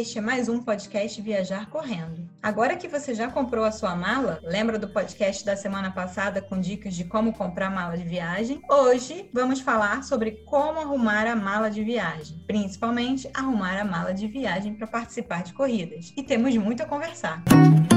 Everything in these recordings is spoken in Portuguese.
Este é mais um podcast Viajar Correndo. Agora que você já comprou a sua mala, lembra do podcast da semana passada com dicas de como comprar mala de viagem? Hoje vamos falar sobre como arrumar a mala de viagem, principalmente arrumar a mala de viagem para participar de corridas. E temos muito a conversar. Música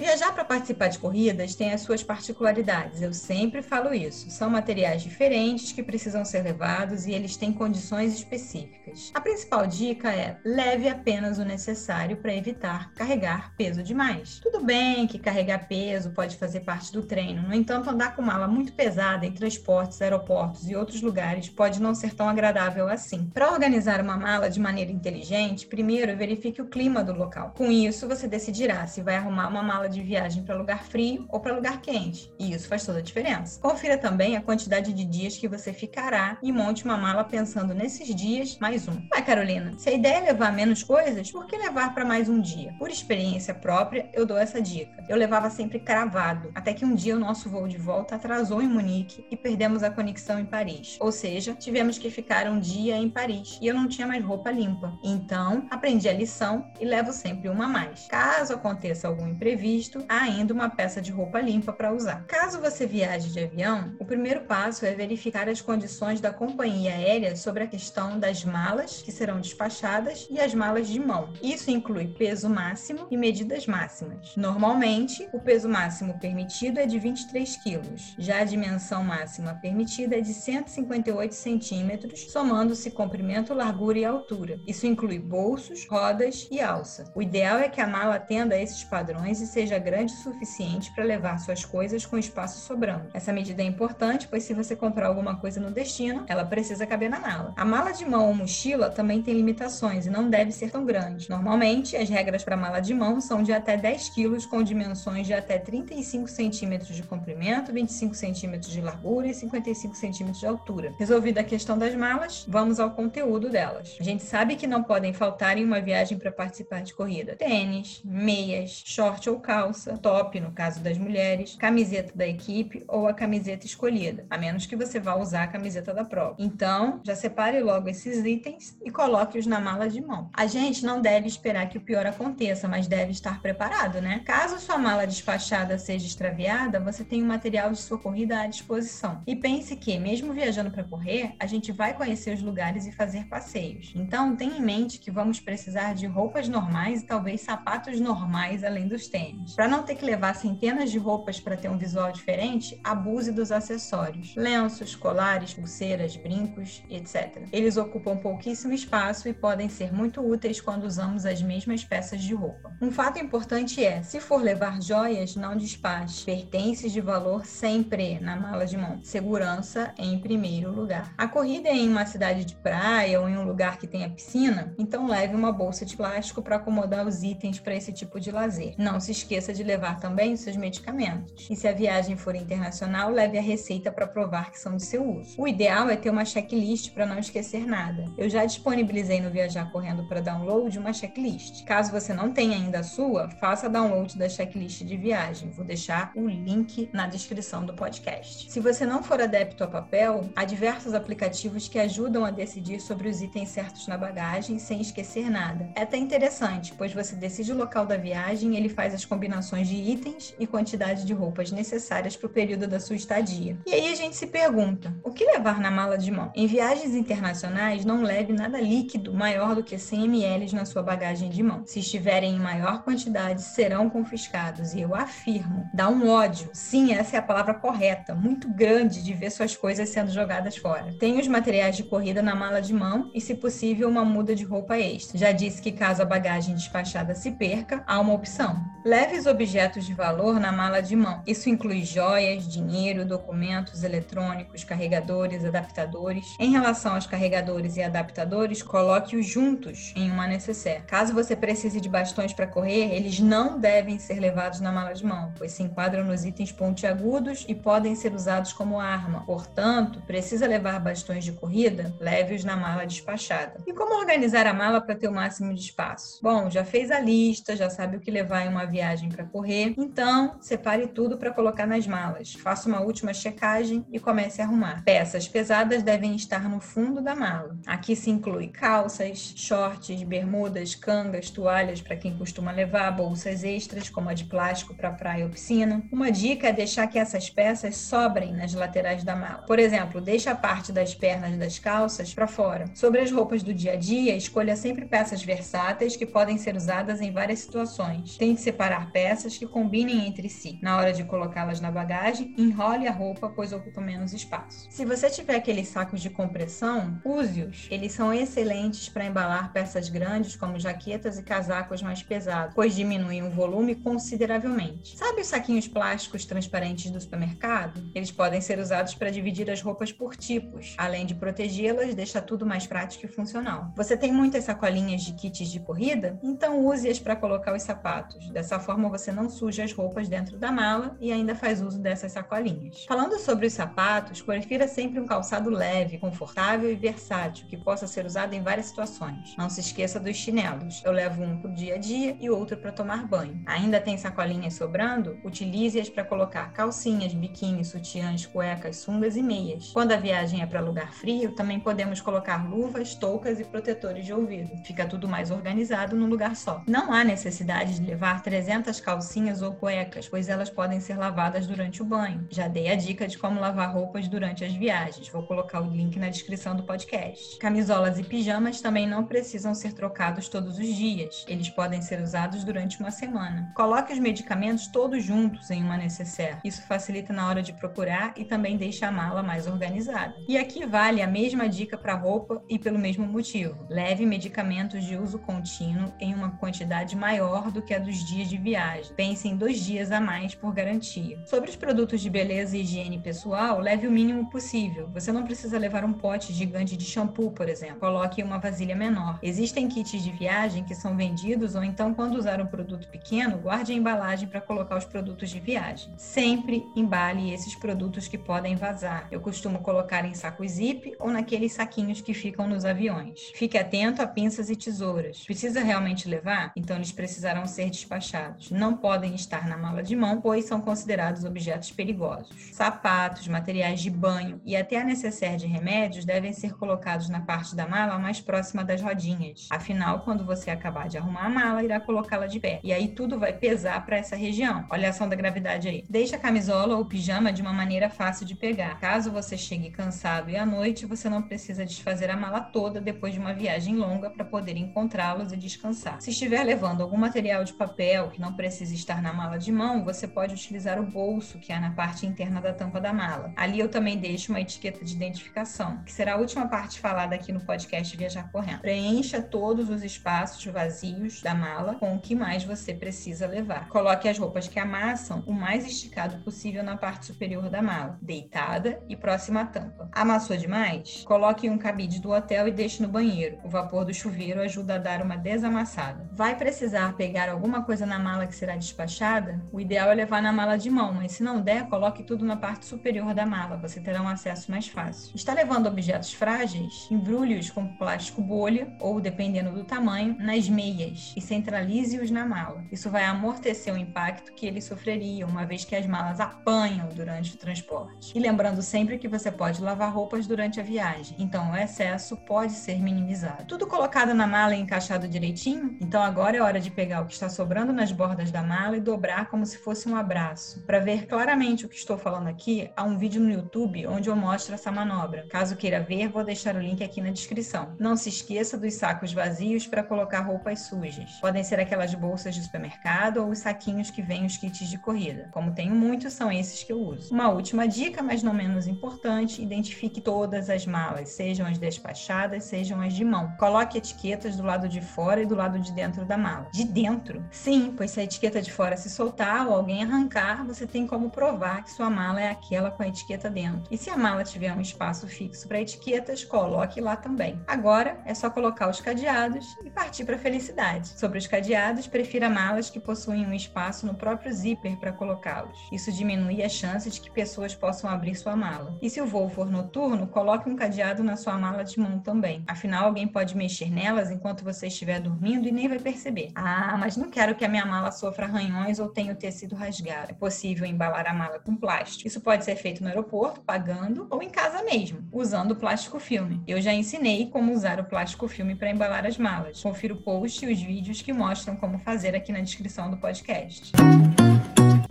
Viajar para participar de corridas tem as suas particularidades, eu sempre falo isso. São materiais diferentes que precisam ser levados e eles têm condições específicas. A principal dica é leve apenas o necessário para evitar carregar peso demais. Tudo bem que carregar peso pode fazer parte do treino, no entanto, andar com mala muito pesada em transportes, aeroportos e outros lugares pode não ser tão agradável assim. Para organizar uma mala de maneira inteligente, primeiro verifique o clima do local. Com isso, você decidirá se vai arrumar uma mala de viagem para lugar frio ou para lugar quente, e isso faz toda a diferença. Confira também a quantidade de dias que você ficará e monte uma mala pensando nesses dias mais um. Vai, Carolina, se a ideia é levar menos coisas, por que levar para mais um dia? Por experiência própria, eu dou essa dica. Eu levava sempre cravado, até que um dia o nosso voo de volta atrasou em Munique e perdemos a conexão em Paris. Ou seja, tivemos que ficar um dia em Paris e eu não tinha mais roupa limpa. Então, aprendi a lição e levo sempre uma a mais. Caso aconteça algum imprevisto, visto, há ainda uma peça de roupa limpa para usar. Caso você viaje de avião, o primeiro passo é verificar as condições da companhia aérea sobre a questão das malas que serão despachadas e as malas de mão. Isso inclui peso máximo e medidas máximas. Normalmente, o peso máximo permitido é de 23 quilos, já a dimensão máxima permitida é de 158 centímetros, somando-se comprimento, largura e altura. Isso inclui bolsos, rodas e alça. O ideal é que a mala atenda a esses padrões e seja seja grande o suficiente para levar suas coisas com espaço sobrando. Essa medida é importante, pois se você comprar alguma coisa no destino, ela precisa caber na mala. A mala de mão ou mochila também tem limitações e não deve ser tão grande. Normalmente, as regras para mala de mão são de até 10 quilos, com dimensões de até 35 centímetros de comprimento, 25 centímetros de largura e 55 centímetros de altura. Resolvida a questão das malas, vamos ao conteúdo delas. A gente sabe que não podem faltar em uma viagem para participar de corrida: tênis, meias, short ou calça top no caso das mulheres, camiseta da equipe ou a camiseta escolhida, a menos que você vá usar a camiseta da prova. Então, já separe logo esses itens e coloque-os na mala de mão. A gente não deve esperar que o pior aconteça, mas deve estar preparado, né? Caso sua mala despachada seja extraviada, você tem o material de sua corrida à disposição. E pense que, mesmo viajando para correr, a gente vai conhecer os lugares e fazer passeios. Então, tenha em mente que vamos precisar de roupas normais e talvez sapatos normais além dos tênis. Para não ter que levar centenas de roupas para ter um visual diferente, abuse dos acessórios: lenços, colares, pulseiras, brincos, etc. Eles ocupam pouquíssimo espaço e podem ser muito úteis quando usamos as mesmas peças de roupa. Um fato importante é: se for levar joias, não despache. Pertences de valor sempre na mala de mão. Segurança em primeiro lugar. A corrida é em uma cidade de praia ou em um lugar que tenha piscina, então leve uma bolsa de plástico para acomodar os itens para esse tipo de lazer. Não se esqueça esqueça de levar também os seus medicamentos. E se a viagem for internacional, leve a receita para provar que são de seu uso. O ideal é ter uma checklist para não esquecer nada. Eu já disponibilizei no Viajar Correndo para download uma checklist. Caso você não tenha ainda a sua, faça download da checklist de viagem. Vou deixar o link na descrição do podcast. Se você não for adepto a papel, há diversos aplicativos que ajudam a decidir sobre os itens certos na bagagem sem esquecer nada. É até interessante, pois você decide o local da viagem e ele faz as combinações de itens e quantidade de roupas necessárias para o período da sua estadia. E aí a gente se pergunta: o que levar na mala de mão? Em viagens internacionais, não leve nada líquido maior do que 100 ml na sua bagagem de mão. Se estiverem em maior quantidade, serão confiscados. E eu afirmo, dá um ódio. Sim, essa é a palavra correta, muito grande de ver suas coisas sendo jogadas fora. Tenha os materiais de corrida na mala de mão e, se possível, uma muda de roupa extra. Já disse que caso a bagagem despachada se perca, há uma opção. Leve os objetos de valor na mala de mão. Isso inclui joias, dinheiro, documentos eletrônicos, carregadores, adaptadores. Em relação aos carregadores e adaptadores, coloque-os juntos em uma necessaire. Caso você precise de bastões para correr, eles não devem ser levados na mala de mão, pois se enquadram nos itens pontiagudos e podem ser usados como arma. Portanto, precisa levar bastões de corrida? Leve-os na mala despachada. E como organizar a mala para ter o máximo de espaço? Bom, já fez a lista, já sabe o que levar em uma viagem viagem para correr. Então, separe tudo para colocar nas malas. Faça uma última checagem e comece a arrumar. Peças pesadas devem estar no fundo da mala. Aqui se inclui calças, shorts, bermudas, cangas, toalhas para quem costuma levar, bolsas extras, como a de plástico para praia ou piscina. Uma dica é deixar que essas peças sobrem nas laterais da mala. Por exemplo, deixe a parte das pernas das calças para fora. Sobre as roupas do dia a dia, escolha sempre peças versáteis que podem ser usadas em várias situações. Tente separar peças que combinem entre si. Na hora de colocá-las na bagagem, enrole a roupa, pois ocupa menos espaço. Se você tiver aqueles sacos de compressão, use-os. Eles são excelentes para embalar peças grandes, como jaquetas e casacos mais pesados, pois diminuem o volume consideravelmente. Sabe os saquinhos plásticos transparentes do supermercado? Eles podem ser usados para dividir as roupas por tipos. Além de protegê-las, deixa tudo mais prático e funcional. Você tem muitas sacolinhas de kits de corrida? Então use-as para colocar os sapatos. Dessa forma você não suja as roupas dentro da mala e ainda faz uso dessas sacolinhas. Falando sobre os sapatos, prefira sempre um calçado leve, confortável e versátil, que possa ser usado em várias situações. Não se esqueça dos chinelos. Eu levo um para o dia a dia e outro para tomar banho. Ainda tem sacolinhas sobrando? Utilize-as para colocar calcinhas, biquíni, sutiãs, cuecas, sungas e meias. Quando a viagem é para lugar frio, também podemos colocar luvas, toucas e protetores de ouvido. Fica tudo mais organizado num lugar só. Não há necessidade de levar 300 calcinhas ou cuecas, pois elas podem ser lavadas durante o banho. Já dei a dica de como lavar roupas durante as viagens. Vou colocar o link na descrição do podcast. Camisolas e pijamas também não precisam ser trocados todos os dias. Eles podem ser usados durante uma semana. Coloque os medicamentos todos juntos em uma necessaire. Isso facilita na hora de procurar e também deixa a mala mais organizada. E aqui vale a mesma dica para roupa e pelo mesmo motivo. Leve medicamentos de uso contínuo em uma quantidade maior do que a dos dias de viagem. Pense em dois dias a mais por garantia. Sobre os produtos de beleza e higiene pessoal, leve o mínimo possível. Você não precisa levar um pote gigante de shampoo, por exemplo. Coloque uma vasilha menor. Existem kits de viagem que são vendidos ou então quando usar um produto pequeno, guarde a embalagem para colocar os produtos de viagem. Sempre embale esses produtos que podem vazar. Eu costumo colocar em sacos zip ou naqueles saquinhos que ficam nos aviões. Fique atento a pinças e tesouras. Precisa realmente levar? Então eles precisarão ser despachados. Não podem estar na mala de mão, pois são considerados objetos perigosos. Sapatos, materiais de banho e até a necessaire de remédios devem ser colocados na parte da mala mais próxima das rodinhas. Afinal, quando você acabar de arrumar a mala, irá colocá-la de pé. E aí tudo vai pesar para essa região. Olha a ação da gravidade aí. Deixe a camisola ou pijama de uma maneira fácil de pegar. Caso você chegue cansado e à noite, você não precisa desfazer a mala toda depois de uma viagem longa para poder encontrá-los e descansar. Se estiver levando algum material de papel que não precisa estar na mala de mão, você pode utilizar o bolso que há na parte interna da tampa da mala. Ali eu também deixo uma etiqueta de identificação, que será a última parte falada aqui no podcast Viajar Correndo. Preencha todos os espaços vazios da mala com o que mais você precisa levar. Coloque as roupas que amassam o mais esticado possível na parte superior da mala, deitada e próxima à tampa. Amassou demais? Coloque um cabide do hotel e deixe no banheiro. O vapor do chuveiro ajuda a dar uma desamassada. Vai precisar pegar alguma coisa na mala que será despachada? O ideal é levar na mala de mão, mas se não der, coloque tudo na parte superior da mala. Você terá um acesso mais fácil. Está levando objetos frágeis? Embrulhe-os com plástico bolha ou, dependendo do tamanho, nas meias e centralize-os na mala. Isso vai amortecer o impacto que eles sofreriam, uma vez que as malas apanham durante o transporte. E lembrando sempre que você pode lavar roupas durante a viagem, então o excesso pode ser minimizado. Tudo colocado na mala e encaixado direitinho? Então agora é hora de pegar o que está sobrando nas bordas da mala e dobrar como se fosse um abraço. Para ver claramente o que estou falando aqui, há um vídeo no YouTube onde eu mostro essa manobra. Caso queira ver, vou deixar o link aqui na descrição. Não se esqueça dos sacos vazios para colocar roupas sujas. Podem ser aquelas bolsas de supermercado ou os saquinhos que vêm os kits de corrida. Como tenho muitos, são esses que eu uso. Uma última dica, mas não menos importante, identifique todas as malas, sejam as despachadas, sejam as de mão. Coloque etiquetas do lado de fora e do lado de dentro da mala. De dentro? Sim, pois se a etiqueta de fora se soltar ou alguém arrancar, você tem como provar que sua mala é aquela com a etiqueta dentro. E se a mala tiver um espaço fixo para etiquetas, coloque lá também. Agora é só colocar os cadeados e partir para a felicidade. Sobre os cadeados, prefira malas que possuem um espaço no próprio zíper para colocá-los. Isso diminui a chance de que pessoas possam abrir sua mala. E se o voo for noturno, coloque um cadeado na sua mala de mão também. Afinal, alguém pode mexer nelas enquanto você estiver dormindo e nem vai perceber. Ah, mas não quero que a minha mala sofra arranhões ou tenha o tecido rasgado. É possível embalar a mala com plástico. Isso pode ser feito no aeroporto, pagando, ou em casa mesmo, usando plástico filme. Eu já ensinei como usar o plástico filme para embalar as malas. Confira o post e os vídeos que mostram como fazer aqui na descrição do podcast.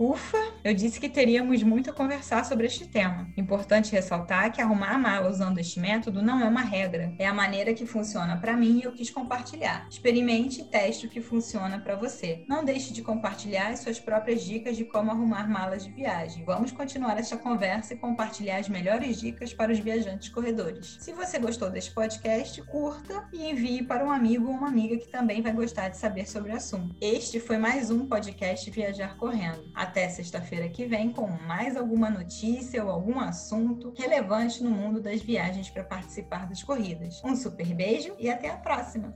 Ufa, eu disse que teríamos muito a conversar sobre este tema. Importante ressaltar que arrumar a mala usando este método não é uma regra, é a maneira que funciona para mim e eu quis compartilhar. Experimente e teste o que funciona para você. Não deixe de compartilhar as suas próprias dicas de como arrumar malas de viagem. Vamos continuar esta conversa e compartilhar as melhores dicas para os viajantes corredores. Se você gostou deste podcast, curta e envie para um amigo ou uma amiga que também vai gostar de saber sobre o assunto. Este foi mais um podcast Viajar Correndo. Até sexta-feira que vem com mais alguma notícia ou algum assunto relevante no mundo das viagens para participar das corridas. Um super beijo e até a próxima!